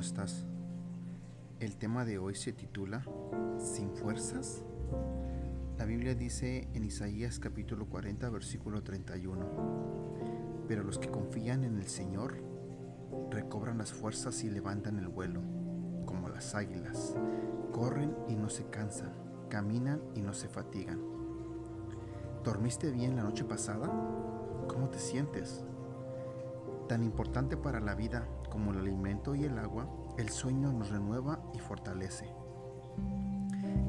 estás? El tema de hoy se titula ¿Sin fuerzas? La Biblia dice en Isaías capítulo 40 versículo 31, Pero los que confían en el Señor recobran las fuerzas y levantan el vuelo, como las águilas, corren y no se cansan, caminan y no se fatigan. ¿Dormiste bien la noche pasada? ¿Cómo te sientes? Tan importante para la vida como el alimento y el agua, el sueño nos renueva y fortalece.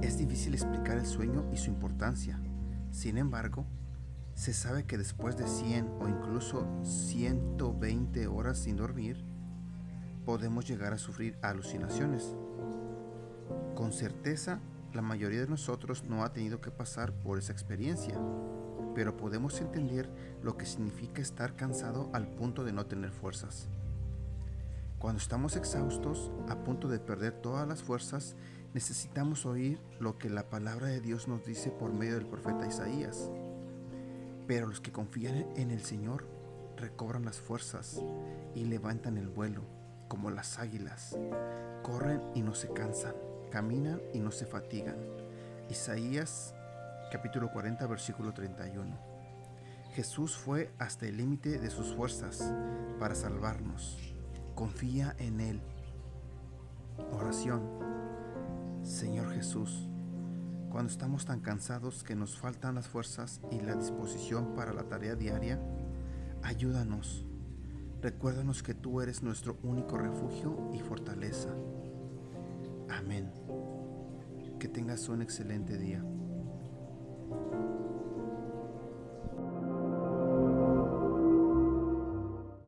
Es difícil explicar el sueño y su importancia. Sin embargo, se sabe que después de 100 o incluso 120 horas sin dormir, podemos llegar a sufrir alucinaciones. Con certeza, la mayoría de nosotros no ha tenido que pasar por esa experiencia, pero podemos entender lo que significa estar cansado al punto de no tener fuerzas. Cuando estamos exhaustos, a punto de perder todas las fuerzas, necesitamos oír lo que la palabra de Dios nos dice por medio del profeta Isaías. Pero los que confían en el Señor recobran las fuerzas y levantan el vuelo, como las águilas. Corren y no se cansan, caminan y no se fatigan. Isaías capítulo 40, versículo 31. Jesús fue hasta el límite de sus fuerzas para salvarnos. Confía en Él. Oración. Señor Jesús, cuando estamos tan cansados que nos faltan las fuerzas y la disposición para la tarea diaria, ayúdanos. Recuérdanos que tú eres nuestro único refugio y fortaleza. Amén. Que tengas un excelente día.